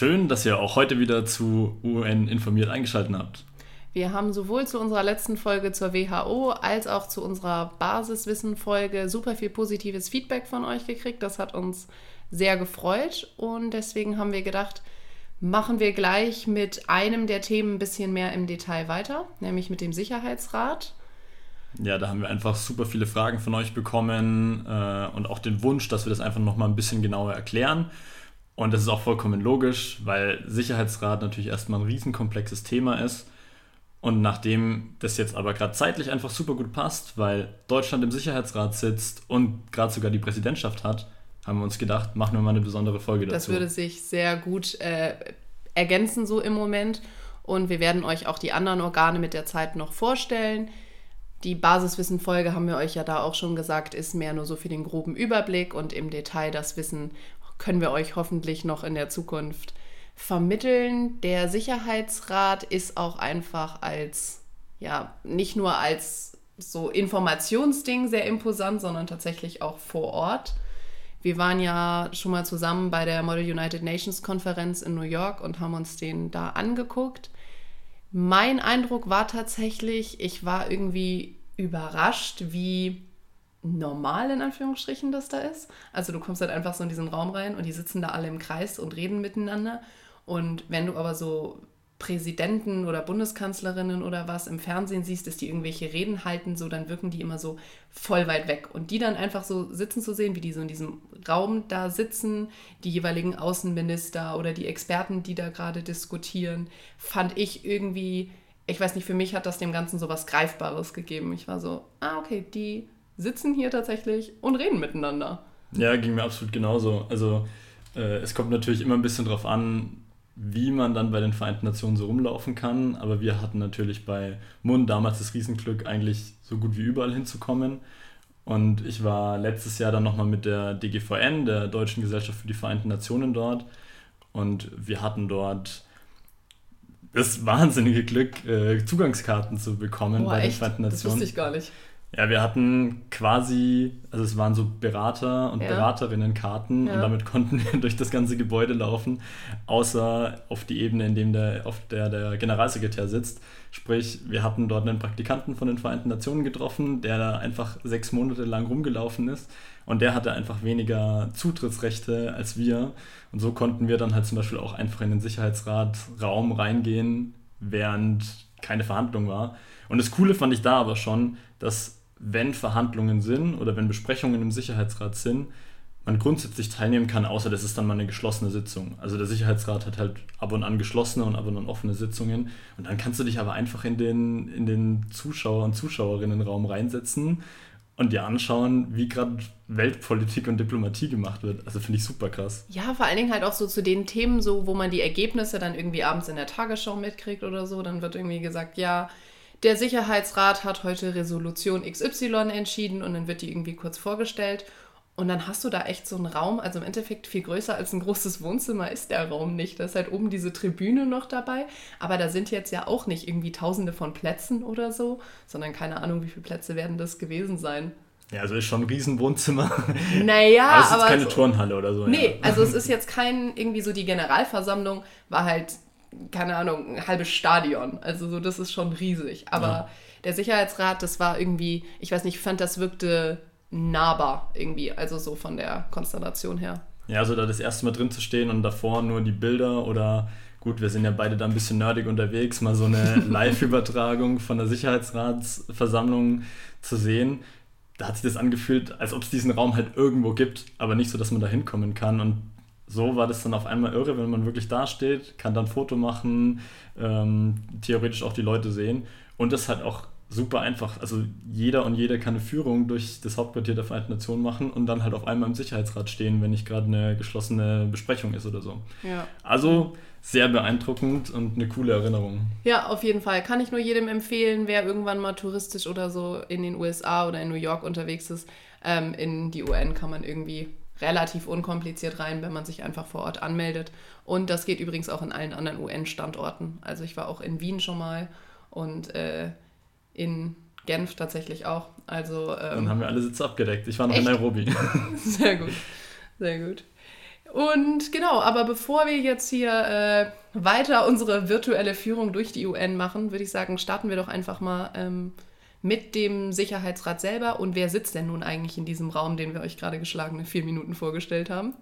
Schön, dass ihr auch heute wieder zu UN informiert eingeschaltet habt. Wir haben sowohl zu unserer letzten Folge zur WHO als auch zu unserer Basiswissen-Folge super viel positives Feedback von euch gekriegt. Das hat uns sehr gefreut und deswegen haben wir gedacht, machen wir gleich mit einem der Themen ein bisschen mehr im Detail weiter, nämlich mit dem Sicherheitsrat. Ja, da haben wir einfach super viele Fragen von euch bekommen äh, und auch den Wunsch, dass wir das einfach nochmal ein bisschen genauer erklären. Und das ist auch vollkommen logisch, weil Sicherheitsrat natürlich erstmal ein riesenkomplexes Thema ist. Und nachdem das jetzt aber gerade zeitlich einfach super gut passt, weil Deutschland im Sicherheitsrat sitzt und gerade sogar die Präsidentschaft hat, haben wir uns gedacht, machen wir mal eine besondere Folge dazu. Das würde sich sehr gut äh, ergänzen so im Moment. Und wir werden euch auch die anderen Organe mit der Zeit noch vorstellen. Die Basiswissen-Folge haben wir euch ja da auch schon gesagt, ist mehr nur so für den groben Überblick und im Detail das Wissen können wir euch hoffentlich noch in der Zukunft vermitteln. Der Sicherheitsrat ist auch einfach als, ja, nicht nur als so Informationsding sehr imposant, sondern tatsächlich auch vor Ort. Wir waren ja schon mal zusammen bei der Model United Nations Konferenz in New York und haben uns den da angeguckt. Mein Eindruck war tatsächlich, ich war irgendwie überrascht, wie normal in Anführungsstrichen das da ist. Also du kommst halt einfach so in diesen Raum rein und die sitzen da alle im Kreis und reden miteinander. Und wenn du aber so Präsidenten oder Bundeskanzlerinnen oder was im Fernsehen siehst, dass die irgendwelche Reden halten, so dann wirken die immer so voll weit weg. Und die dann einfach so sitzen zu sehen, wie die so in diesem Raum da sitzen, die jeweiligen Außenminister oder die Experten, die da gerade diskutieren, fand ich irgendwie, ich weiß nicht, für mich hat das dem Ganzen so was Greifbares gegeben. Ich war so, ah, okay, die sitzen hier tatsächlich und reden miteinander. Ja, ging mir absolut genauso. Also äh, es kommt natürlich immer ein bisschen drauf an, wie man dann bei den Vereinten Nationen so rumlaufen kann. Aber wir hatten natürlich bei Mund damals das Riesenglück, eigentlich so gut wie überall hinzukommen. Und ich war letztes Jahr dann nochmal mit der DGVN, der Deutschen Gesellschaft für die Vereinten Nationen dort. Und wir hatten dort das wahnsinnige Glück, äh, Zugangskarten zu bekommen Boah, bei den Vereinten Nationen. Das wusste ich gar nicht. Ja, wir hatten quasi, also es waren so Berater und ja. Beraterinnenkarten ja. und damit konnten wir durch das ganze Gebäude laufen, außer auf die Ebene, in dem der, auf der der Generalsekretär sitzt. Sprich, wir hatten dort einen Praktikanten von den Vereinten Nationen getroffen, der da einfach sechs Monate lang rumgelaufen ist und der hatte einfach weniger Zutrittsrechte als wir. Und so konnten wir dann halt zum Beispiel auch einfach in den Sicherheitsrat Raum reingehen, während keine Verhandlung war. Und das Coole fand ich da aber schon, dass wenn Verhandlungen sind oder wenn Besprechungen im Sicherheitsrat sind, man grundsätzlich teilnehmen kann, außer das ist dann mal eine geschlossene Sitzung. Also der Sicherheitsrat hat halt ab und an geschlossene und ab und an offene Sitzungen. Und dann kannst du dich aber einfach in den, in den Zuschauer- und Zuschauerinnenraum reinsetzen und dir anschauen, wie gerade Weltpolitik und Diplomatie gemacht wird. Also finde ich super krass. Ja, vor allen Dingen halt auch so zu den Themen, so wo man die Ergebnisse dann irgendwie abends in der Tagesschau mitkriegt oder so. Dann wird irgendwie gesagt, ja, der Sicherheitsrat hat heute Resolution XY entschieden und dann wird die irgendwie kurz vorgestellt. Und dann hast du da echt so einen Raum, also im Endeffekt viel größer als ein großes Wohnzimmer ist der Raum nicht. Da ist halt oben diese Tribüne noch dabei, aber da sind jetzt ja auch nicht irgendwie tausende von Plätzen oder so, sondern keine Ahnung, wie viele Plätze werden das gewesen sein. Ja, also ist schon ein Riesen-Wohnzimmer. Naja, aber es ist aber keine so, Turnhalle oder so. Nee, ja. also es ist jetzt kein, irgendwie so die Generalversammlung war halt keine Ahnung, ein halbes Stadion. Also so, das ist schon riesig. Aber ja. der Sicherheitsrat, das war irgendwie, ich weiß nicht, ich fand, das wirkte nahbar irgendwie, also so von der Konstellation her. Ja, also da das erste Mal drin zu stehen und davor nur die Bilder oder gut, wir sind ja beide da ein bisschen nerdig unterwegs, mal so eine Live-Übertragung von der Sicherheitsratsversammlung zu sehen. Da hat sich das angefühlt, als ob es diesen Raum halt irgendwo gibt, aber nicht so, dass man da hinkommen kann. Und so war das dann auf einmal irre, wenn man wirklich da steht, kann dann Foto machen, ähm, theoretisch auch die Leute sehen. Und das halt auch super einfach. Also jeder und jede kann eine Führung durch das Hauptquartier der Vereinten Nationen machen und dann halt auf einmal im Sicherheitsrat stehen, wenn nicht gerade eine geschlossene Besprechung ist oder so. Ja. Also sehr beeindruckend und eine coole Erinnerung. Ja, auf jeden Fall. Kann ich nur jedem empfehlen, wer irgendwann mal touristisch oder so in den USA oder in New York unterwegs ist. Ähm, in die UN kann man irgendwie relativ unkompliziert rein, wenn man sich einfach vor Ort anmeldet. Und das geht übrigens auch in allen anderen UN-Standorten. Also ich war auch in Wien schon mal und äh, in Genf tatsächlich auch. Also, ähm, Dann haben wir alle Sitze abgedeckt. Ich war noch echt? in Nairobi. Sehr gut, sehr gut. Und genau, aber bevor wir jetzt hier äh, weiter unsere virtuelle Führung durch die UN machen, würde ich sagen, starten wir doch einfach mal ähm, mit dem Sicherheitsrat selber. Und wer sitzt denn nun eigentlich in diesem Raum, den wir euch gerade geschlagene vier Minuten vorgestellt haben?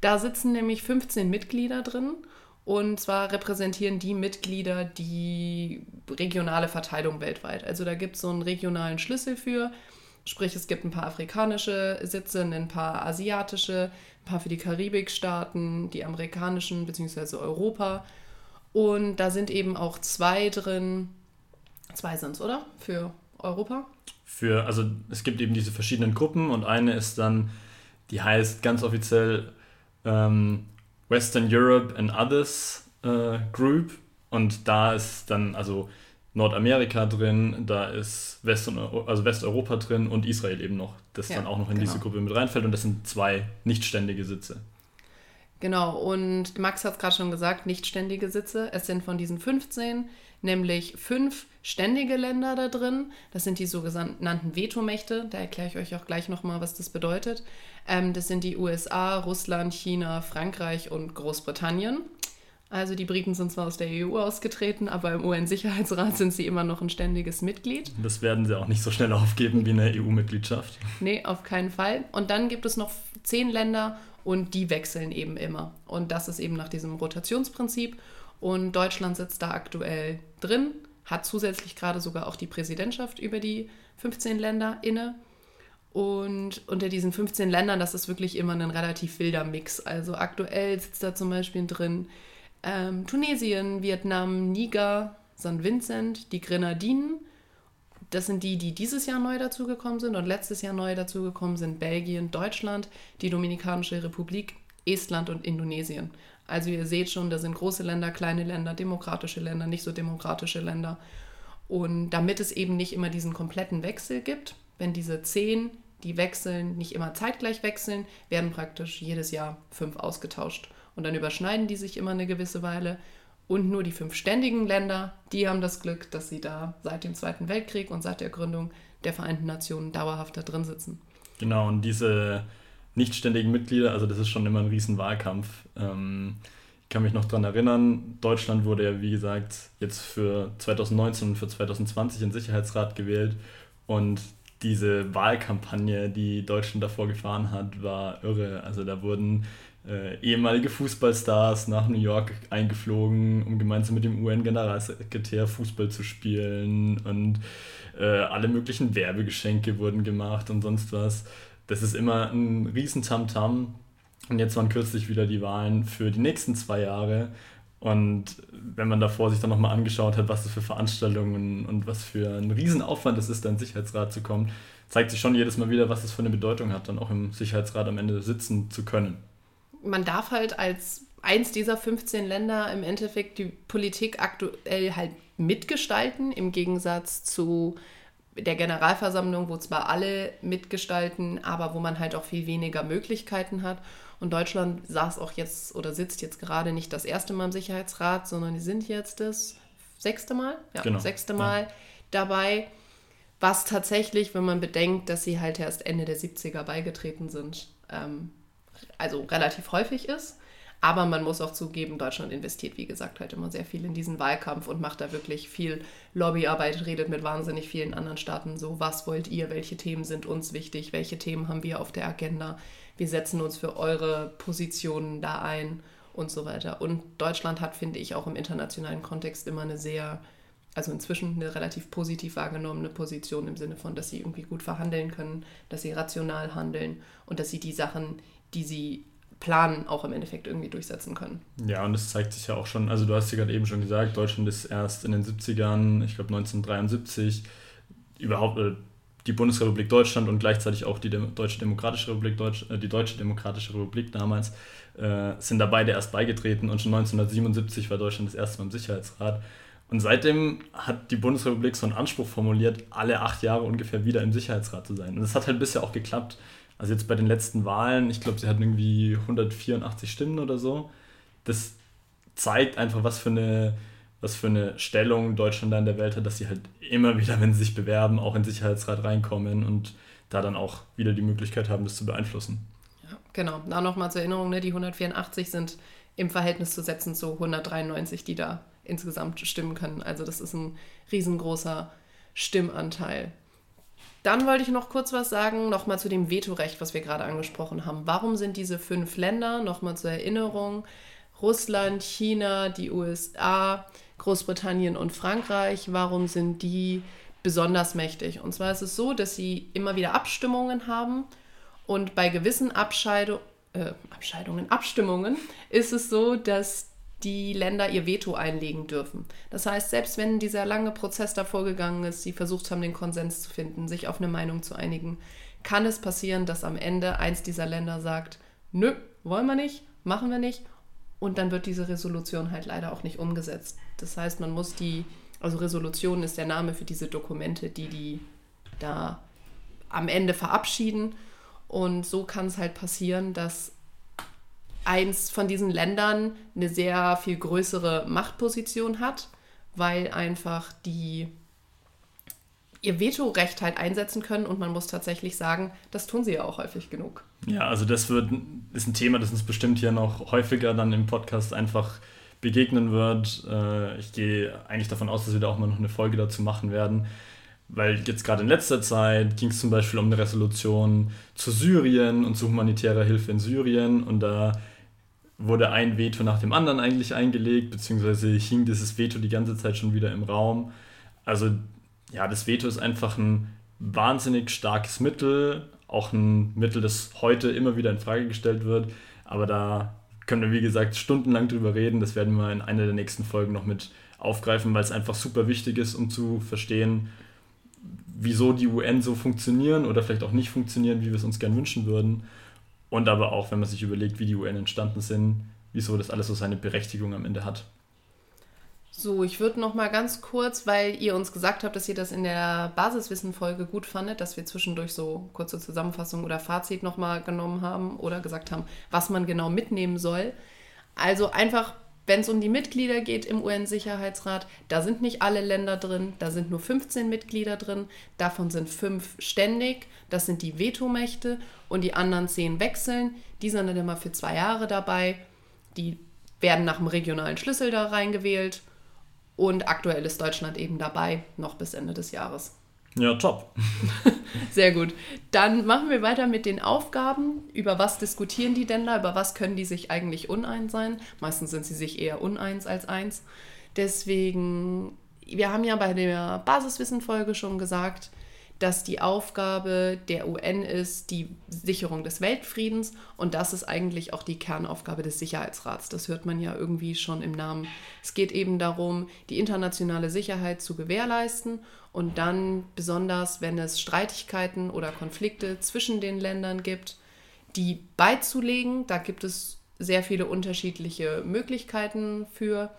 Da sitzen nämlich 15 Mitglieder drin. Und zwar repräsentieren die Mitglieder die regionale Verteilung weltweit. Also da gibt es so einen regionalen Schlüssel für. Sprich, es gibt ein paar afrikanische Sitze, ein paar asiatische, ein paar für die Karibikstaaten, die amerikanischen bzw. Europa. Und da sind eben auch zwei drin. Zwei sind es, oder? Für Europa? Für, also es gibt eben diese verschiedenen Gruppen und eine ist dann, die heißt ganz offiziell ähm, Western Europe and Others äh, Group. Und da ist dann, also Nordamerika drin, da ist West also Westeuropa drin und Israel eben noch, das ja, dann auch noch in genau. diese Gruppe mit reinfällt und das sind zwei nichtständige Sitze. Genau, und Max hat es gerade schon gesagt, nichtständige Sitze. Es sind von diesen 15 nämlich fünf ständige Länder da drin. Das sind die sogenannten Vetomächte. Da erkläre ich euch auch gleich nochmal, was das bedeutet. Ähm, das sind die USA, Russland, China, Frankreich und Großbritannien. Also die Briten sind zwar aus der EU ausgetreten, aber im UN-Sicherheitsrat sind sie immer noch ein ständiges Mitglied. Das werden sie auch nicht so schnell aufgeben wie eine EU-Mitgliedschaft. Nee, auf keinen Fall. Und dann gibt es noch zehn Länder und die wechseln eben immer. Und das ist eben nach diesem Rotationsprinzip. Und Deutschland sitzt da aktuell drin, hat zusätzlich gerade sogar auch die Präsidentschaft über die 15 Länder inne. Und unter diesen 15 Ländern, das ist wirklich immer ein relativ wilder Mix. Also aktuell sitzt da zum Beispiel drin ähm, Tunesien, Vietnam, Niger, St. Vincent, die Grenadinen. Das sind die, die dieses Jahr neu dazugekommen sind und letztes Jahr neu dazugekommen sind Belgien, Deutschland, die Dominikanische Republik, Estland und Indonesien. Also ihr seht schon, da sind große Länder, kleine Länder, demokratische Länder, nicht so demokratische Länder. Und damit es eben nicht immer diesen kompletten Wechsel gibt, wenn diese zehn, die wechseln, nicht immer zeitgleich wechseln, werden praktisch jedes Jahr fünf ausgetauscht und dann überschneiden die sich immer eine gewisse Weile. Und nur die fünf ständigen Länder, die haben das Glück, dass sie da seit dem Zweiten Weltkrieg und seit der Gründung der Vereinten Nationen dauerhaft da drin sitzen. Genau, und diese nichtständigen Mitglieder, also das ist schon immer ein Riesenwahlkampf. Ähm, ich kann mich noch daran erinnern, Deutschland wurde ja, wie gesagt, jetzt für 2019 und für 2020 in Sicherheitsrat gewählt. Und diese Wahlkampagne, die Deutschland davor gefahren hat, war irre. Also da wurden äh, ehemalige Fußballstars nach New York eingeflogen, um gemeinsam mit dem UN-Generalsekretär Fußball zu spielen und äh, alle möglichen Werbegeschenke wurden gemacht und sonst was. Das ist immer ein riesen Tamtam. Und jetzt waren kürzlich wieder die Wahlen für die nächsten zwei Jahre. Und wenn man davor sich dann nochmal angeschaut hat, was das für Veranstaltungen und was für ein Riesenaufwand es ist, da in den Sicherheitsrat zu kommen, zeigt sich schon jedes Mal wieder, was das für eine Bedeutung hat, dann auch im Sicherheitsrat am Ende sitzen zu können man darf halt als eins dieser 15 Länder im Endeffekt die Politik aktuell halt mitgestalten, im Gegensatz zu der Generalversammlung, wo zwar alle mitgestalten, aber wo man halt auch viel weniger Möglichkeiten hat. Und Deutschland saß auch jetzt oder sitzt jetzt gerade nicht das erste Mal im Sicherheitsrat, sondern die sind jetzt das sechste Mal, ja, genau. sechste Mal ja. dabei. Was tatsächlich, wenn man bedenkt, dass sie halt erst Ende der 70er beigetreten sind, ähm, also relativ häufig ist. Aber man muss auch zugeben, Deutschland investiert, wie gesagt, halt immer sehr viel in diesen Wahlkampf und macht da wirklich viel Lobbyarbeit, redet mit wahnsinnig vielen anderen Staaten so, was wollt ihr, welche Themen sind uns wichtig, welche Themen haben wir auf der Agenda, wir setzen uns für eure Positionen da ein und so weiter. Und Deutschland hat, finde ich, auch im internationalen Kontext immer eine sehr, also inzwischen eine relativ positiv wahrgenommene Position im Sinne von, dass sie irgendwie gut verhandeln können, dass sie rational handeln und dass sie die Sachen, die sie planen, auch im Endeffekt irgendwie durchsetzen können. Ja, und das zeigt sich ja auch schon, also du hast ja gerade eben schon gesagt, Deutschland ist erst in den 70ern, ich glaube 1973, überhaupt äh, die Bundesrepublik Deutschland und gleichzeitig auch die Deutsche Demokratische Republik, Deutsch, äh, die Deutsche Demokratische Republik damals, äh, sind da beide erst beigetreten und schon 1977 war Deutschland das erste Mal im Sicherheitsrat. Und seitdem hat die Bundesrepublik so einen Anspruch formuliert, alle acht Jahre ungefähr wieder im Sicherheitsrat zu sein. Und das hat halt bisher auch geklappt. Also jetzt bei den letzten Wahlen, ich glaube, sie hatten irgendwie 184 Stimmen oder so. Das zeigt einfach, was für eine, was für eine Stellung Deutschland da in der Welt hat, dass sie halt immer wieder, wenn sie sich bewerben, auch in den Sicherheitsrat reinkommen und da dann auch wieder die Möglichkeit haben, das zu beeinflussen. Ja, Genau, da nochmal zur Erinnerung, ne, die 184 sind im Verhältnis zu setzen zu 193, die da insgesamt stimmen können. Also das ist ein riesengroßer Stimmanteil. Dann wollte ich noch kurz was sagen, nochmal zu dem Vetorecht, was wir gerade angesprochen haben. Warum sind diese fünf Länder, nochmal zur Erinnerung, Russland, China, die USA, Großbritannien und Frankreich, warum sind die besonders mächtig? Und zwar ist es so, dass sie immer wieder Abstimmungen haben und bei gewissen Abscheidungen äh, Abscheidungen, Abstimmungen ist es so, dass die Länder ihr Veto einlegen dürfen. Das heißt, selbst wenn dieser lange Prozess davor gegangen ist, sie versucht haben, den Konsens zu finden, sich auf eine Meinung zu einigen, kann es passieren, dass am Ende eins dieser Länder sagt, nö, wollen wir nicht, machen wir nicht. Und dann wird diese Resolution halt leider auch nicht umgesetzt. Das heißt, man muss die, also Resolution ist der Name für diese Dokumente, die die da am Ende verabschieden. Und so kann es halt passieren, dass eins von diesen Ländern eine sehr viel größere Machtposition hat, weil einfach die ihr Vetorecht halt einsetzen können und man muss tatsächlich sagen, das tun sie ja auch häufig genug. Ja, also das wird, ist ein Thema, das uns bestimmt hier noch häufiger dann im Podcast einfach begegnen wird. Äh, ich gehe eigentlich davon aus, dass wir da auch mal noch eine Folge dazu machen werden. Weil jetzt gerade in letzter Zeit ging es zum Beispiel um eine Resolution zu Syrien und zu humanitärer Hilfe in Syrien. Und da wurde ein Veto nach dem anderen eigentlich eingelegt, beziehungsweise hing dieses Veto die ganze Zeit schon wieder im Raum. Also ja, das Veto ist einfach ein wahnsinnig starkes Mittel, auch ein Mittel, das heute immer wieder in Frage gestellt wird. Aber da können wir, wie gesagt, stundenlang drüber reden. Das werden wir in einer der nächsten Folgen noch mit aufgreifen, weil es einfach super wichtig ist, um zu verstehen, wieso die UN so funktionieren oder vielleicht auch nicht funktionieren, wie wir es uns gern wünschen würden. Und aber auch, wenn man sich überlegt, wie die UN entstanden sind, wieso das alles so seine Berechtigung am Ende hat. So, ich würde noch mal ganz kurz, weil ihr uns gesagt habt, dass ihr das in der Basiswissen-Folge gut fandet, dass wir zwischendurch so kurze Zusammenfassung oder Fazit noch mal genommen haben oder gesagt haben, was man genau mitnehmen soll. Also einfach wenn es um die Mitglieder geht im UN-Sicherheitsrat, da sind nicht alle Länder drin, da sind nur 15 Mitglieder drin, davon sind fünf ständig, das sind die Vetomächte und die anderen zehn wechseln. Die sind dann immer für zwei Jahre dabei, die werden nach dem regionalen Schlüssel da reingewählt und aktuell ist Deutschland eben dabei, noch bis Ende des Jahres. Ja, top. Sehr gut. Dann machen wir weiter mit den Aufgaben. Über was diskutieren die denn da? Über was können die sich eigentlich uneins sein? Meistens sind sie sich eher uneins als eins. Deswegen, wir haben ja bei der Basiswissenfolge schon gesagt, dass die Aufgabe der UN ist, die Sicherung des Weltfriedens und das ist eigentlich auch die Kernaufgabe des Sicherheitsrats. Das hört man ja irgendwie schon im Namen. Es geht eben darum, die internationale Sicherheit zu gewährleisten und dann besonders, wenn es Streitigkeiten oder Konflikte zwischen den Ländern gibt, die beizulegen. Da gibt es sehr viele unterschiedliche Möglichkeiten für.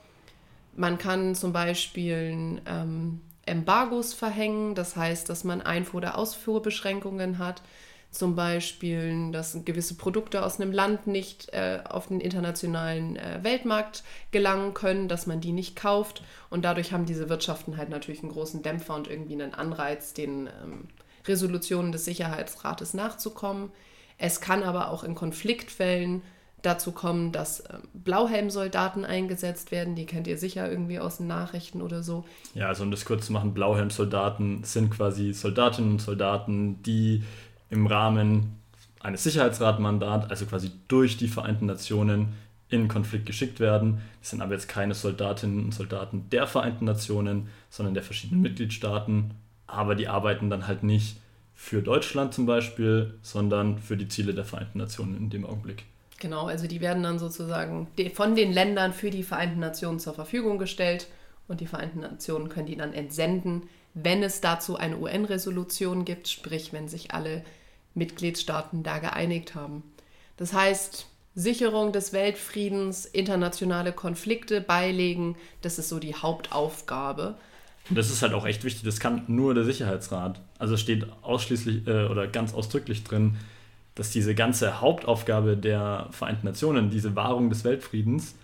Man kann zum Beispiel ähm, Embargos verhängen, das heißt, dass man Einfuhr- oder Ausfuhrbeschränkungen hat, zum Beispiel, dass gewisse Produkte aus einem Land nicht äh, auf den internationalen äh, Weltmarkt gelangen können, dass man die nicht kauft. Und dadurch haben diese Wirtschaften halt natürlich einen großen Dämpfer und irgendwie einen Anreiz, den ähm, Resolutionen des Sicherheitsrates nachzukommen. Es kann aber auch in Konfliktfällen dazu kommen, dass äh, Blauhelmsoldaten eingesetzt werden. Die kennt ihr sicher irgendwie aus den Nachrichten oder so. Ja, also um das kurz zu machen, Blauhelmsoldaten sind quasi Soldatinnen und Soldaten, die im Rahmen eines Sicherheitsratmandats, also quasi durch die Vereinten Nationen, in Konflikt geschickt werden. Das sind aber jetzt keine Soldatinnen und Soldaten der Vereinten Nationen, sondern der verschiedenen Mitgliedstaaten. Aber die arbeiten dann halt nicht für Deutschland zum Beispiel, sondern für die Ziele der Vereinten Nationen in dem Augenblick. Genau, also die werden dann sozusagen von den Ländern für die Vereinten Nationen zur Verfügung gestellt und die Vereinten Nationen können die dann entsenden, wenn es dazu eine UN-Resolution gibt, sprich wenn sich alle Mitgliedstaaten da geeinigt haben. Das heißt, Sicherung des Weltfriedens, internationale Konflikte beilegen, das ist so die Hauptaufgabe. Das ist halt auch echt wichtig, das kann nur der Sicherheitsrat. Also steht ausschließlich äh, oder ganz ausdrücklich drin, dass diese ganze Hauptaufgabe der Vereinten Nationen, diese Wahrung des Weltfriedens,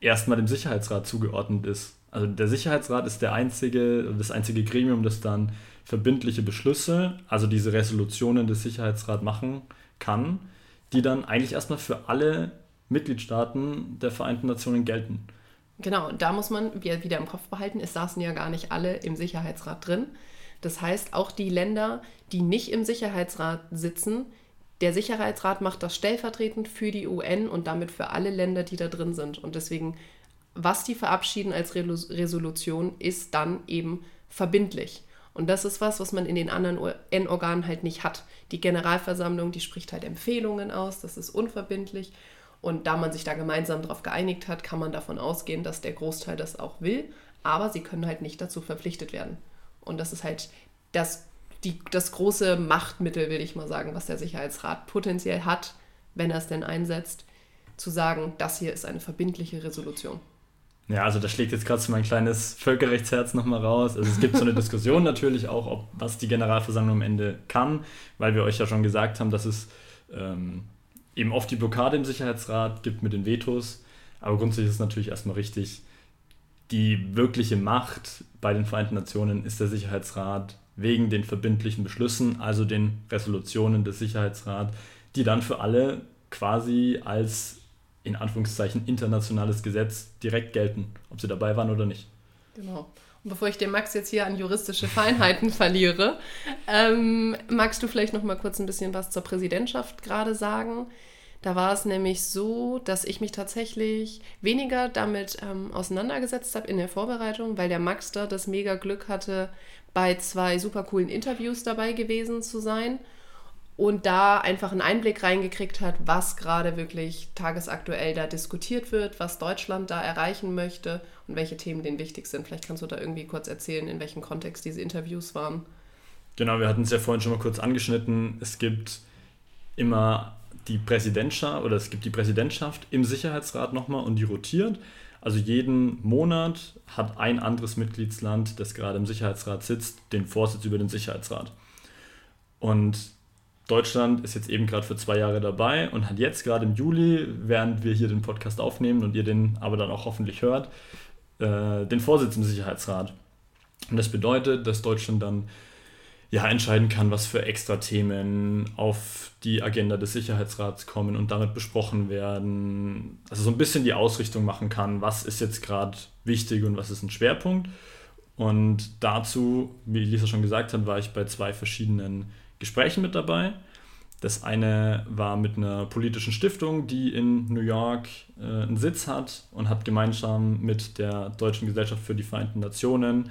erstmal dem Sicherheitsrat zugeordnet ist. Also der Sicherheitsrat ist der einzige, das einzige Gremium, das dann verbindliche Beschlüsse, also diese Resolutionen des Sicherheitsrats machen kann, die dann eigentlich erstmal für alle Mitgliedstaaten der Vereinten Nationen gelten. Genau, und da muss man wieder im Kopf behalten, es saßen ja gar nicht alle im Sicherheitsrat drin. Das heißt, auch die Länder, die nicht im Sicherheitsrat sitzen, der Sicherheitsrat macht das stellvertretend für die UN und damit für alle Länder, die da drin sind. Und deswegen, was die verabschieden als Resolution, ist dann eben verbindlich. Und das ist was, was man in den anderen UN-Organen halt nicht hat. Die Generalversammlung, die spricht halt Empfehlungen aus, das ist unverbindlich. Und da man sich da gemeinsam darauf geeinigt hat, kann man davon ausgehen, dass der Großteil das auch will. Aber sie können halt nicht dazu verpflichtet werden. Und das ist halt das, die, das große Machtmittel, will ich mal sagen, was der Sicherheitsrat potenziell hat, wenn er es denn einsetzt, zu sagen, das hier ist eine verbindliche Resolution. Ja, also da schlägt jetzt gerade so mein kleines Völkerrechtsherz nochmal raus. Also es gibt so eine Diskussion natürlich auch, ob was die Generalversammlung am Ende kann, weil wir euch ja schon gesagt haben, dass es ähm, eben oft die Blockade im Sicherheitsrat gibt mit den Vetos. Aber grundsätzlich ist es natürlich erstmal richtig, die wirkliche Macht bei den Vereinten Nationen ist der Sicherheitsrat wegen den verbindlichen Beschlüssen, also den Resolutionen des Sicherheitsrats, die dann für alle quasi als in Anführungszeichen internationales Gesetz direkt gelten, ob sie dabei waren oder nicht. Genau. Und bevor ich den Max jetzt hier an juristische Feinheiten verliere, ähm, magst du vielleicht noch mal kurz ein bisschen was zur Präsidentschaft gerade sagen? Da war es nämlich so, dass ich mich tatsächlich weniger damit ähm, auseinandergesetzt habe in der Vorbereitung, weil der Max da das mega Glück hatte, bei zwei super coolen Interviews dabei gewesen zu sein und da einfach einen Einblick reingekriegt hat, was gerade wirklich tagesaktuell da diskutiert wird, was Deutschland da erreichen möchte und welche Themen denen wichtig sind. Vielleicht kannst du da irgendwie kurz erzählen, in welchem Kontext diese Interviews waren. Genau, wir hatten es ja vorhin schon mal kurz angeschnitten. Es gibt immer die Präsidentschaft oder es gibt die Präsidentschaft im Sicherheitsrat nochmal und die rotiert. Also jeden Monat hat ein anderes Mitgliedsland, das gerade im Sicherheitsrat sitzt, den Vorsitz über den Sicherheitsrat. Und Deutschland ist jetzt eben gerade für zwei Jahre dabei und hat jetzt gerade im Juli, während wir hier den Podcast aufnehmen und ihr den aber dann auch hoffentlich hört, äh, den Vorsitz im Sicherheitsrat. Und das bedeutet, dass Deutschland dann ja, entscheiden kann, was für extra Themen auf die Agenda des Sicherheitsrats kommen und damit besprochen werden. Also so ein bisschen die Ausrichtung machen kann, was ist jetzt gerade wichtig und was ist ein Schwerpunkt. Und dazu, wie Lisa schon gesagt hat, war ich bei zwei verschiedenen Gesprächen mit dabei. Das eine war mit einer politischen Stiftung, die in New York äh, einen Sitz hat und hat gemeinsam mit der Deutschen Gesellschaft für die Vereinten Nationen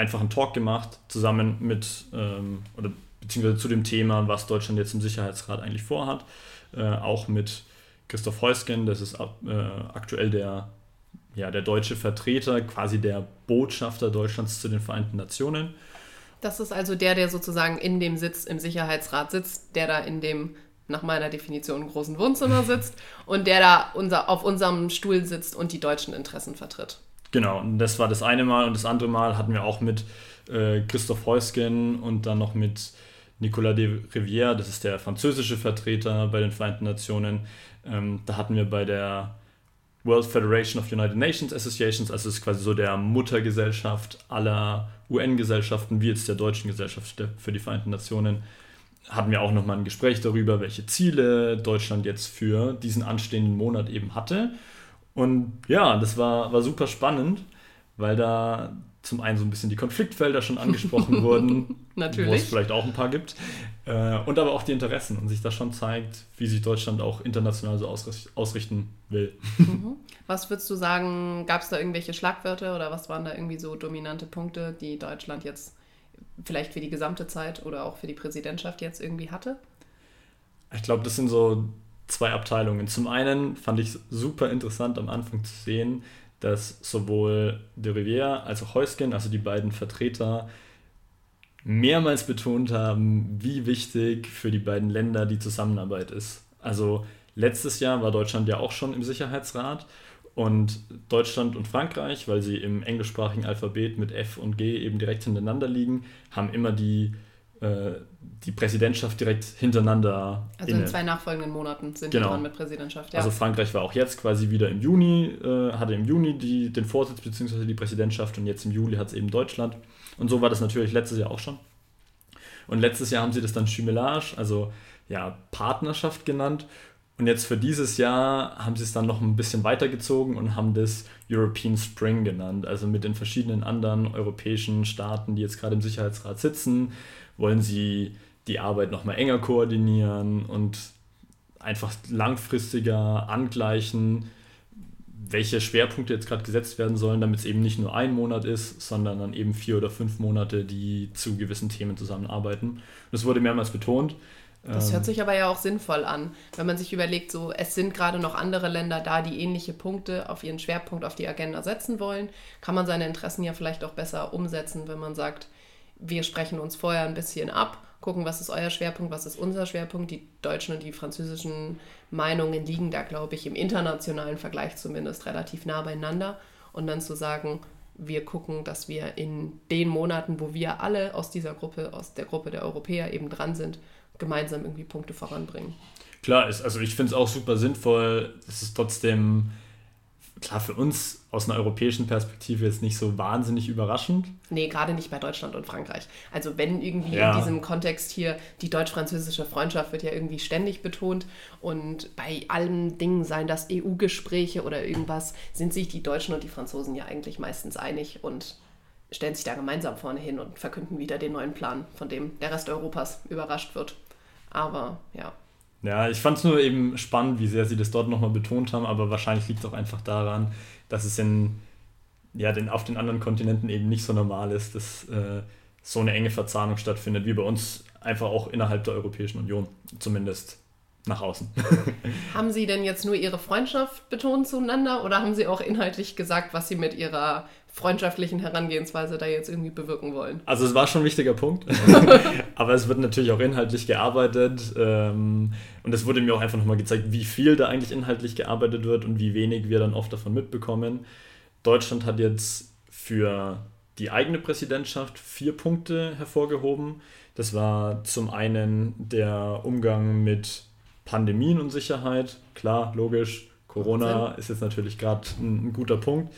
einfach einen Talk gemacht, zusammen mit, ähm, oder beziehungsweise zu dem Thema, was Deutschland jetzt im Sicherheitsrat eigentlich vorhat. Äh, auch mit Christoph Heusgen, das ist ab, äh, aktuell der, ja, der deutsche Vertreter, quasi der Botschafter Deutschlands zu den Vereinten Nationen. Das ist also der, der sozusagen in dem Sitz im Sicherheitsrat sitzt, der da in dem nach meiner Definition großen Wohnzimmer sitzt und der da unser, auf unserem Stuhl sitzt und die deutschen Interessen vertritt. Genau, und das war das eine Mal und das andere Mal hatten wir auch mit äh, Christoph Heusgen und dann noch mit Nicolas de Rivière, das ist der französische Vertreter bei den Vereinten Nationen. Ähm, da hatten wir bei der World Federation of United Nations Associations, also das ist quasi so der Muttergesellschaft aller UN-Gesellschaften, wie jetzt der deutschen Gesellschaft für die Vereinten Nationen, hatten wir auch nochmal ein Gespräch darüber, welche Ziele Deutschland jetzt für diesen anstehenden Monat eben hatte und ja, das war, war super spannend, weil da zum einen so ein bisschen die Konfliktfelder schon angesprochen wurden, wo es vielleicht auch ein paar gibt, äh, und aber auch die Interessen und sich da schon zeigt, wie sich Deutschland auch international so ausrichten will. Mhm. Was würdest du sagen, gab es da irgendwelche Schlagwörter oder was waren da irgendwie so dominante Punkte, die Deutschland jetzt vielleicht für die gesamte Zeit oder auch für die Präsidentschaft jetzt irgendwie hatte? Ich glaube, das sind so zwei Abteilungen. Zum einen fand ich es super interessant am Anfang zu sehen, dass sowohl de Rivière als auch Heusgen, also die beiden Vertreter, mehrmals betont haben, wie wichtig für die beiden Länder die Zusammenarbeit ist. Also letztes Jahr war Deutschland ja auch schon im Sicherheitsrat und Deutschland und Frankreich, weil sie im englischsprachigen Alphabet mit F und G eben direkt hintereinander liegen, haben immer die die Präsidentschaft direkt hintereinander. Also inne. in zwei nachfolgenden Monaten sind genau. die dran mit Präsidentschaft. Ja. Also Frankreich war auch jetzt quasi wieder im Juni, äh, hatte im Juni die, den Vorsitz bzw. die Präsidentschaft und jetzt im Juli hat es eben Deutschland. Und so war das natürlich letztes Jahr auch schon. Und letztes Jahr haben sie das dann Jumelage, also ja, Partnerschaft genannt. Und jetzt für dieses Jahr haben sie es dann noch ein bisschen weitergezogen und haben das European Spring genannt. Also mit den verschiedenen anderen europäischen Staaten, die jetzt gerade im Sicherheitsrat sitzen, wollen sie die Arbeit nochmal enger koordinieren und einfach langfristiger angleichen, welche Schwerpunkte jetzt gerade gesetzt werden sollen, damit es eben nicht nur ein Monat ist, sondern dann eben vier oder fünf Monate, die zu gewissen Themen zusammenarbeiten. Das wurde mehrmals betont. Das hört ähm, sich aber ja auch sinnvoll an, wenn man sich überlegt, so es sind gerade noch andere Länder da, die ähnliche Punkte auf ihren Schwerpunkt auf die Agenda setzen wollen, kann man seine Interessen ja vielleicht auch besser umsetzen, wenn man sagt, wir sprechen uns vorher ein bisschen ab gucken, was ist euer Schwerpunkt, was ist unser Schwerpunkt. Die deutschen und die französischen Meinungen liegen da, glaube ich, im internationalen Vergleich zumindest relativ nah beieinander. Und dann zu sagen, wir gucken, dass wir in den Monaten, wo wir alle aus dieser Gruppe, aus der Gruppe der Europäer eben dran sind, gemeinsam irgendwie Punkte voranbringen. Klar, ist, also ich finde es auch super sinnvoll. Es ist trotzdem klar für uns aus einer europäischen Perspektive jetzt nicht so wahnsinnig überraschend. Nee, gerade nicht bei Deutschland und Frankreich. Also wenn irgendwie ja. in diesem Kontext hier die deutsch-französische Freundschaft wird ja irgendwie ständig betont und bei allen Dingen, seien das EU-Gespräche oder irgendwas, sind sich die Deutschen und die Franzosen ja eigentlich meistens einig und stellen sich da gemeinsam vorne hin und verkünden wieder den neuen Plan, von dem der Rest Europas überrascht wird. Aber ja, ja, ich fand es nur eben spannend, wie sehr sie das dort nochmal betont haben, aber wahrscheinlich liegt es auch einfach daran, dass es in, ja, den, auf den anderen Kontinenten eben nicht so normal ist, dass äh, so eine enge Verzahnung stattfindet, wie bei uns einfach auch innerhalb der Europäischen Union, zumindest nach außen. haben Sie denn jetzt nur Ihre Freundschaft betont zueinander oder haben Sie auch inhaltlich gesagt, was Sie mit Ihrer freundschaftlichen Herangehensweise da jetzt irgendwie bewirken wollen. Also es war schon ein wichtiger Punkt, aber es wird natürlich auch inhaltlich gearbeitet ähm, und es wurde mir auch einfach nochmal gezeigt, wie viel da eigentlich inhaltlich gearbeitet wird und wie wenig wir dann oft davon mitbekommen. Deutschland hat jetzt für die eigene Präsidentschaft vier Punkte hervorgehoben. Das war zum einen der Umgang mit Pandemien und Sicherheit. Klar, logisch, Corona ist jetzt natürlich gerade ein, ein guter Punkt.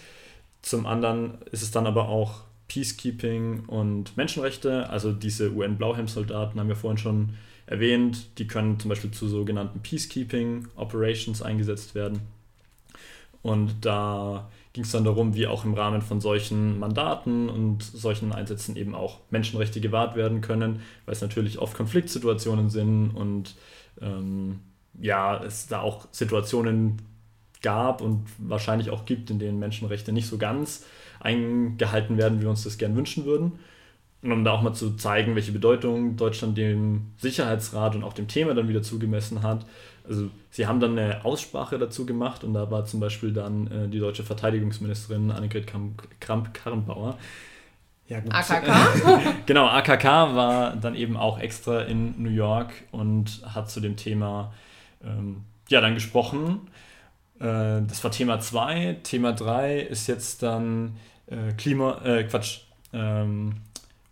Zum anderen ist es dann aber auch Peacekeeping und Menschenrechte. Also diese UN-Blauhelm-Soldaten haben wir vorhin schon erwähnt. Die können zum Beispiel zu sogenannten Peacekeeping-Operations eingesetzt werden. Und da ging es dann darum, wie auch im Rahmen von solchen Mandaten und solchen Einsätzen eben auch Menschenrechte gewahrt werden können, weil es natürlich oft Konfliktsituationen sind und ähm, ja, es da auch Situationen gab und wahrscheinlich auch gibt, in denen Menschenrechte nicht so ganz eingehalten werden, wie wir uns das gern wünschen würden. Und um da auch mal zu zeigen, welche Bedeutung Deutschland dem Sicherheitsrat und auch dem Thema dann wieder zugemessen hat. Also sie haben dann eine Aussprache dazu gemacht und da war zum Beispiel dann äh, die deutsche Verteidigungsministerin Annegret Kramp-Karrenbauer. Ja, gut. AKK? genau, AKK war dann eben auch extra in New York und hat zu dem Thema ähm, ja, dann gesprochen äh, das war Thema 2. Thema 3 ist jetzt dann äh, Klima, äh, Quatsch, ähm,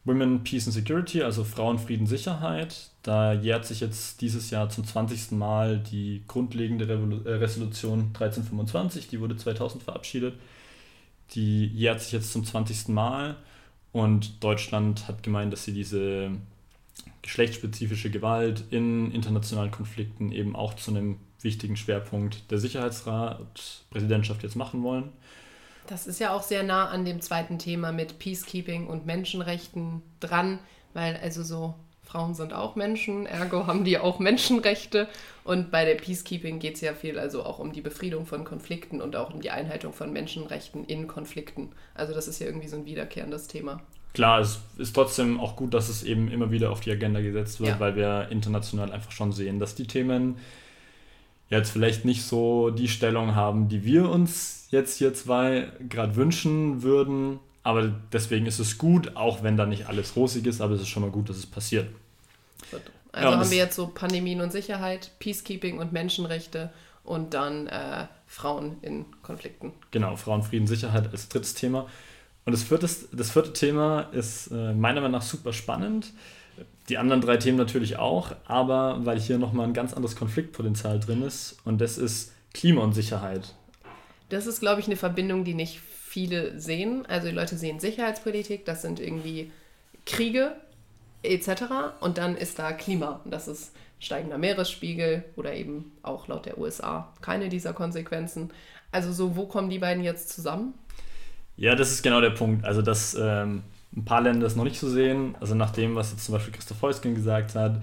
Women, Peace and Security, also Frauen, Frieden, Sicherheit. Da jährt sich jetzt dieses Jahr zum 20. Mal die grundlegende Revolu äh, Resolution 1325, die wurde 2000 verabschiedet. Die jährt sich jetzt zum 20. Mal und Deutschland hat gemeint, dass sie diese geschlechtsspezifische Gewalt in internationalen Konflikten eben auch zu einem wichtigen Schwerpunkt der Sicherheitsratpräsidentschaft jetzt machen wollen. Das ist ja auch sehr nah an dem zweiten Thema mit Peacekeeping und Menschenrechten dran, weil also so Frauen sind auch Menschen, ergo haben die auch Menschenrechte. Und bei der Peacekeeping geht es ja viel also auch um die Befriedung von Konflikten und auch um die Einhaltung von Menschenrechten in Konflikten. Also das ist ja irgendwie so ein wiederkehrendes Thema. Klar, es ist trotzdem auch gut, dass es eben immer wieder auf die Agenda gesetzt wird, ja. weil wir international einfach schon sehen, dass die Themen jetzt vielleicht nicht so die Stellung haben, die wir uns jetzt hier zwei gerade wünschen würden. Aber deswegen ist es gut, auch wenn da nicht alles rosig ist, aber es ist schon mal gut, dass es passiert. Also ja, haben wir jetzt so Pandemien und Sicherheit, Peacekeeping und Menschenrechte und dann äh, Frauen in Konflikten. Genau, Frauen, Frieden, Sicherheit als drittes Thema. Und das vierte, das vierte Thema ist äh, meiner Meinung nach super spannend. Die anderen drei Themen natürlich auch, aber weil hier nochmal ein ganz anderes Konfliktpotenzial drin ist und das ist Klima und Sicherheit. Das ist, glaube ich, eine Verbindung, die nicht viele sehen. Also die Leute sehen Sicherheitspolitik, das sind irgendwie Kriege etc. Und dann ist da Klima. Das ist steigender Meeresspiegel oder eben auch laut der USA keine dieser Konsequenzen. Also so, wo kommen die beiden jetzt zusammen? Ja, das ist genau der Punkt. Also, dass ähm, ein paar Länder das noch nicht so sehen. Also nach dem, was jetzt zum Beispiel Christoph Heusgen gesagt hat,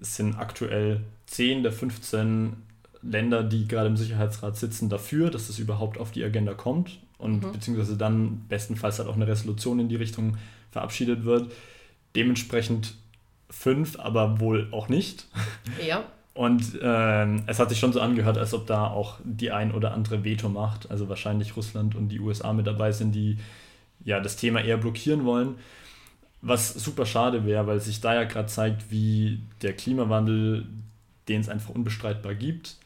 sind aktuell 10 der 15 Länder, die gerade im Sicherheitsrat sitzen, dafür, dass das überhaupt auf die Agenda kommt und mhm. beziehungsweise dann bestenfalls halt auch eine Resolution in die Richtung verabschiedet wird. Dementsprechend fünf, aber wohl auch nicht. Ja. Und äh, es hat sich schon so angehört, als ob da auch die ein oder andere Veto macht. Also wahrscheinlich Russland und die USA mit dabei sind, die ja das Thema eher blockieren wollen. Was super schade wäre, weil sich da ja gerade zeigt, wie der Klimawandel, den es einfach unbestreitbar gibt,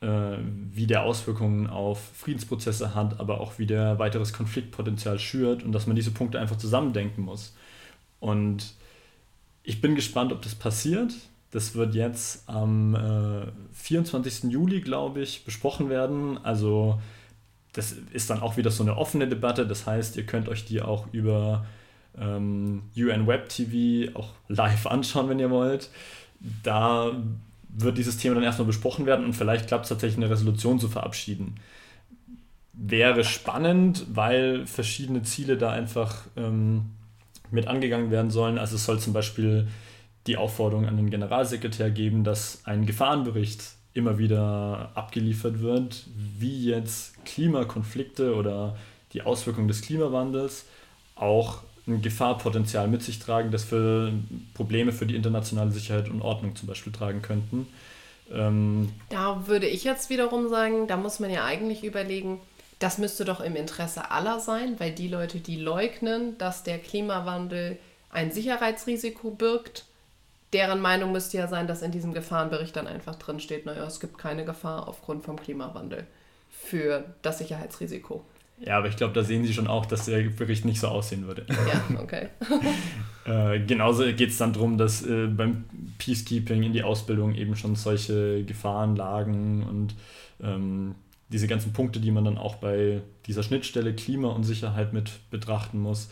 wie der Auswirkungen auf Friedensprozesse hat, aber auch wie der weiteres Konfliktpotenzial schürt und dass man diese Punkte einfach zusammendenken muss. Und ich bin gespannt, ob das passiert. Das wird jetzt am äh, 24. Juli, glaube ich, besprochen werden. Also das ist dann auch wieder so eine offene Debatte. Das heißt, ihr könnt euch die auch über ähm, UN Web TV auch live anschauen, wenn ihr wollt. Da wird dieses Thema dann erstmal besprochen werden und vielleicht klappt es tatsächlich eine Resolution zu verabschieden. Wäre spannend, weil verschiedene Ziele da einfach ähm, mit angegangen werden sollen. Also es soll zum Beispiel die Aufforderung an den Generalsekretär geben, dass ein Gefahrenbericht immer wieder abgeliefert wird, wie jetzt Klimakonflikte oder die Auswirkungen des Klimawandels auch ein Gefahrpotenzial mit sich tragen, das für Probleme für die internationale Sicherheit und Ordnung zum Beispiel tragen könnten. Ähm da würde ich jetzt wiederum sagen, da muss man ja eigentlich überlegen, das müsste doch im Interesse aller sein, weil die Leute, die leugnen, dass der Klimawandel ein Sicherheitsrisiko birgt, deren Meinung müsste ja sein, dass in diesem Gefahrenbericht dann einfach drin steht, naja, es gibt keine Gefahr aufgrund vom Klimawandel für das Sicherheitsrisiko. Ja, aber ich glaube, da sehen Sie schon auch, dass der Bericht nicht so aussehen würde. Ja, okay. äh, genauso geht es dann darum, dass äh, beim Peacekeeping in die Ausbildung eben schon solche Gefahrenlagen und ähm, diese ganzen Punkte, die man dann auch bei dieser Schnittstelle Klima und Sicherheit mit betrachten muss,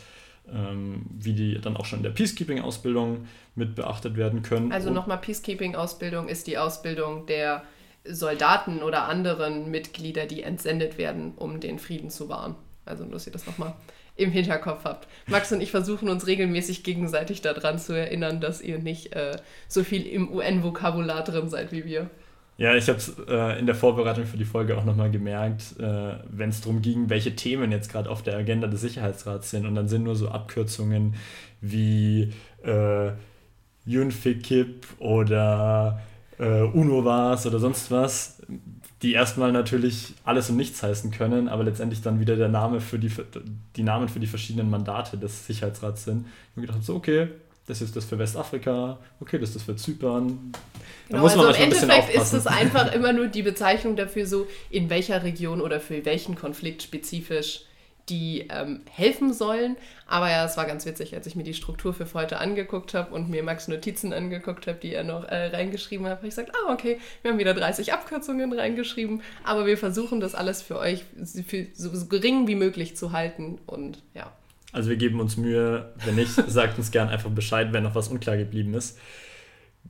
ähm, wie die dann auch schon in der Peacekeeping-Ausbildung mit beachtet werden können. Also nochmal, Peacekeeping-Ausbildung ist die Ausbildung der Soldaten oder anderen Mitglieder, die entsendet werden, um den Frieden zu wahren. Also nur, dass ihr das nochmal im Hinterkopf habt. Max und ich versuchen uns regelmäßig gegenseitig daran zu erinnern, dass ihr nicht äh, so viel im UN-Vokabular drin seid wie wir. Ja, ich habe es äh, in der Vorbereitung für die Folge auch nochmal gemerkt, äh, wenn es darum ging, welche Themen jetzt gerade auf der Agenda des Sicherheitsrats sind. Und dann sind nur so Abkürzungen wie äh, UNFICIP oder äh, UNOVAS oder sonst was, die erstmal natürlich alles und nichts heißen können, aber letztendlich dann wieder der Name für die, die Namen für die verschiedenen Mandate des Sicherheitsrats sind. Ich gedacht so, okay, das ist das für Westafrika, okay, das ist das für Zypern. Da genau, muss man also im Endeffekt ist es einfach immer nur die Bezeichnung dafür so, in welcher Region oder für welchen Konflikt spezifisch die ähm, helfen sollen. Aber ja, es war ganz witzig, als ich mir die Struktur für heute angeguckt habe und mir Max Notizen angeguckt habe, die er noch äh, reingeschrieben hat, habe ich gesagt, ah, okay, wir haben wieder 30 Abkürzungen reingeschrieben, aber wir versuchen das alles für euch für so, gering wie möglich zu halten und ja. Also wir geben uns Mühe. Wenn nicht, sagt uns gern einfach Bescheid, wenn noch was unklar geblieben ist.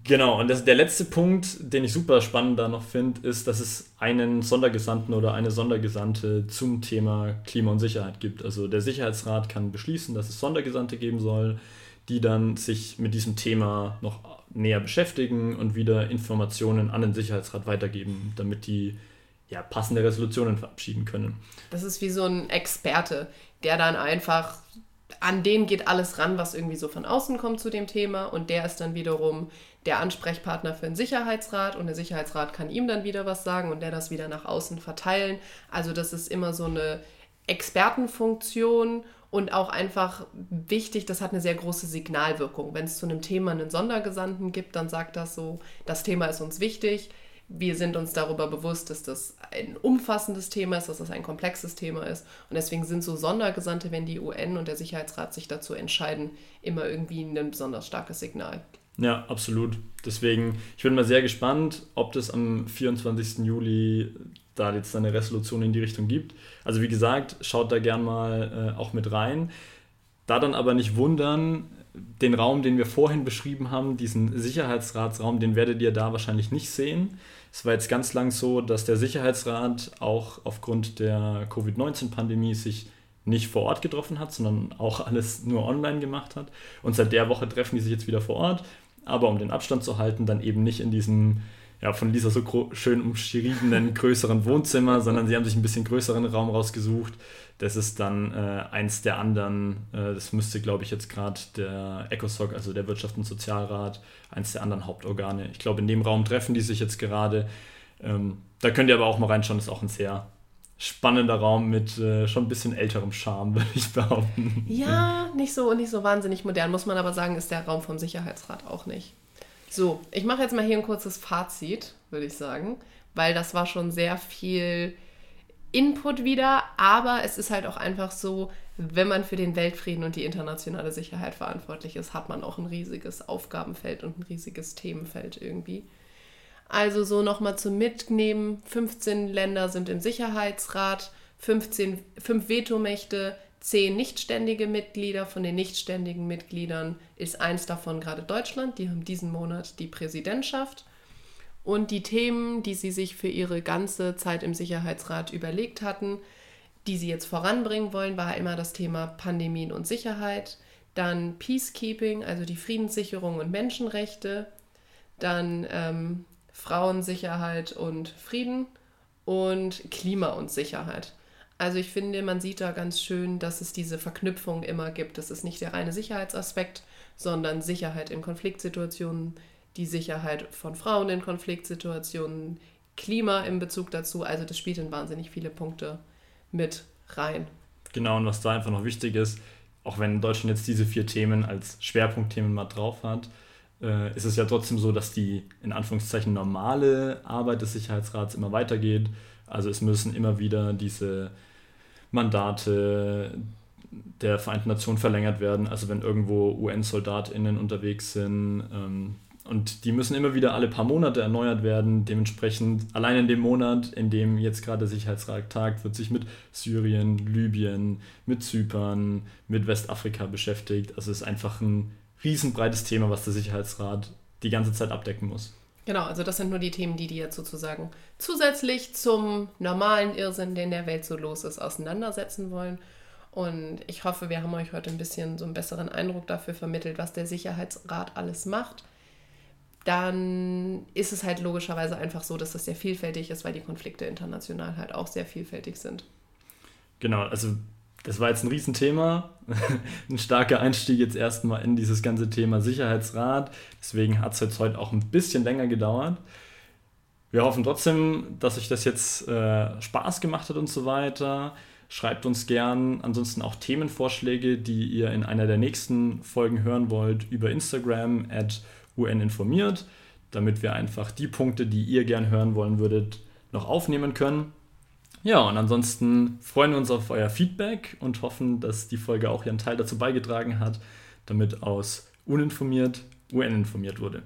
Genau, und das, der letzte Punkt, den ich super spannend da noch finde, ist, dass es einen Sondergesandten oder eine Sondergesandte zum Thema Klima und Sicherheit gibt. Also der Sicherheitsrat kann beschließen, dass es Sondergesandte geben soll, die dann sich mit diesem Thema noch näher beschäftigen und wieder Informationen an den Sicherheitsrat weitergeben, damit die ja, passende Resolutionen verabschieden können. Das ist wie so ein Experte, der dann einfach, an den geht alles ran, was irgendwie so von außen kommt zu dem Thema und der ist dann wiederum der Ansprechpartner für den Sicherheitsrat und der Sicherheitsrat kann ihm dann wieder was sagen und der das wieder nach außen verteilen. Also das ist immer so eine Expertenfunktion und auch einfach wichtig, das hat eine sehr große Signalwirkung. Wenn es zu einem Thema einen Sondergesandten gibt, dann sagt das so, das Thema ist uns wichtig wir sind uns darüber bewusst, dass das ein umfassendes Thema ist, dass das ein komplexes Thema ist. Und deswegen sind so Sondergesandte, wenn die UN und der Sicherheitsrat sich dazu entscheiden, immer irgendwie ein besonders starkes Signal. Ja, absolut. Deswegen, ich bin mal sehr gespannt, ob das am 24. Juli da jetzt eine Resolution in die Richtung gibt. Also wie gesagt, schaut da gern mal äh, auch mit rein. Da dann aber nicht wundern, den Raum, den wir vorhin beschrieben haben, diesen Sicherheitsratsraum, den werdet ihr da wahrscheinlich nicht sehen. Es war jetzt ganz lang so, dass der Sicherheitsrat auch aufgrund der Covid-19-Pandemie sich nicht vor Ort getroffen hat, sondern auch alles nur online gemacht hat. Und seit der Woche treffen die sich jetzt wieder vor Ort, aber um den Abstand zu halten, dann eben nicht in diesem ja, von Lisa so schön umschriebenen größeren Wohnzimmer, sondern sie haben sich ein bisschen größeren Raum rausgesucht. Das ist dann äh, eins der anderen, äh, das müsste, glaube ich, jetzt gerade der ECOSOC, also der Wirtschaft und Sozialrat, eins der anderen Hauptorgane. Ich glaube, in dem Raum treffen die sich jetzt gerade. Ähm, da könnt ihr aber auch mal reinschauen, das ist auch ein sehr spannender Raum mit äh, schon ein bisschen älterem Charme, würde ich behaupten. Ja, nicht so, nicht so wahnsinnig modern, muss man aber sagen, ist der Raum vom Sicherheitsrat auch nicht. So, ich mache jetzt mal hier ein kurzes Fazit, würde ich sagen, weil das war schon sehr viel Input wieder, aber es ist halt auch einfach so, wenn man für den Weltfrieden und die internationale Sicherheit verantwortlich ist, hat man auch ein riesiges Aufgabenfeld und ein riesiges Themenfeld irgendwie. Also so nochmal zum Mitnehmen, 15 Länder sind im Sicherheitsrat, 15, 5 Vetomächte, zehn nichtständige Mitglieder. Von den nichtständigen Mitgliedern ist eins davon gerade Deutschland. Die haben diesen Monat die Präsidentschaft. Und die Themen, die sie sich für ihre ganze Zeit im Sicherheitsrat überlegt hatten, die sie jetzt voranbringen wollen, war immer das Thema Pandemien und Sicherheit, dann Peacekeeping, also die Friedenssicherung und Menschenrechte, dann ähm, Frauensicherheit und Frieden und Klima und Sicherheit. Also ich finde, man sieht da ganz schön, dass es diese Verknüpfung immer gibt. Das ist nicht der reine Sicherheitsaspekt, sondern Sicherheit in Konfliktsituationen, die Sicherheit von Frauen in Konfliktsituationen, Klima in Bezug dazu. Also das spielt in wahnsinnig viele Punkte mit rein. Genau, und was da einfach noch wichtig ist, auch wenn Deutschland jetzt diese vier Themen als Schwerpunktthemen mal drauf hat, äh, ist es ja trotzdem so, dass die in Anführungszeichen normale Arbeit des Sicherheitsrats immer weitergeht. Also es müssen immer wieder diese Mandate der Vereinten Nationen verlängert werden. Also wenn irgendwo UN-SoldatInnen unterwegs sind. Ähm, und die müssen immer wieder alle paar Monate erneuert werden. Dementsprechend, allein in dem Monat, in dem jetzt gerade der Sicherheitsrat tagt, wird sich mit Syrien, Libyen, mit Zypern, mit Westafrika beschäftigt. Also es ist einfach ein riesenbreites Thema, was der Sicherheitsrat die ganze Zeit abdecken muss. Genau, also das sind nur die Themen, die die jetzt sozusagen zusätzlich zum normalen Irrsinn, der in der Welt so los ist, auseinandersetzen wollen. Und ich hoffe, wir haben euch heute ein bisschen so einen besseren Eindruck dafür vermittelt, was der Sicherheitsrat alles macht. Dann ist es halt logischerweise einfach so, dass das sehr vielfältig ist, weil die Konflikte international halt auch sehr vielfältig sind. Genau, also das war jetzt ein Riesenthema. ein starker Einstieg jetzt erstmal in dieses ganze Thema Sicherheitsrat. Deswegen hat es jetzt heute auch ein bisschen länger gedauert. Wir hoffen trotzdem, dass euch das jetzt äh, Spaß gemacht hat und so weiter. Schreibt uns gern ansonsten auch Themenvorschläge, die ihr in einer der nächsten Folgen hören wollt, über Instagram at uninformiert, damit wir einfach die Punkte, die ihr gern hören wollen würdet, noch aufnehmen können. Ja, und ansonsten freuen wir uns auf euer Feedback und hoffen, dass die Folge auch ihren Teil dazu beigetragen hat, damit aus uninformiert UN informiert wurde.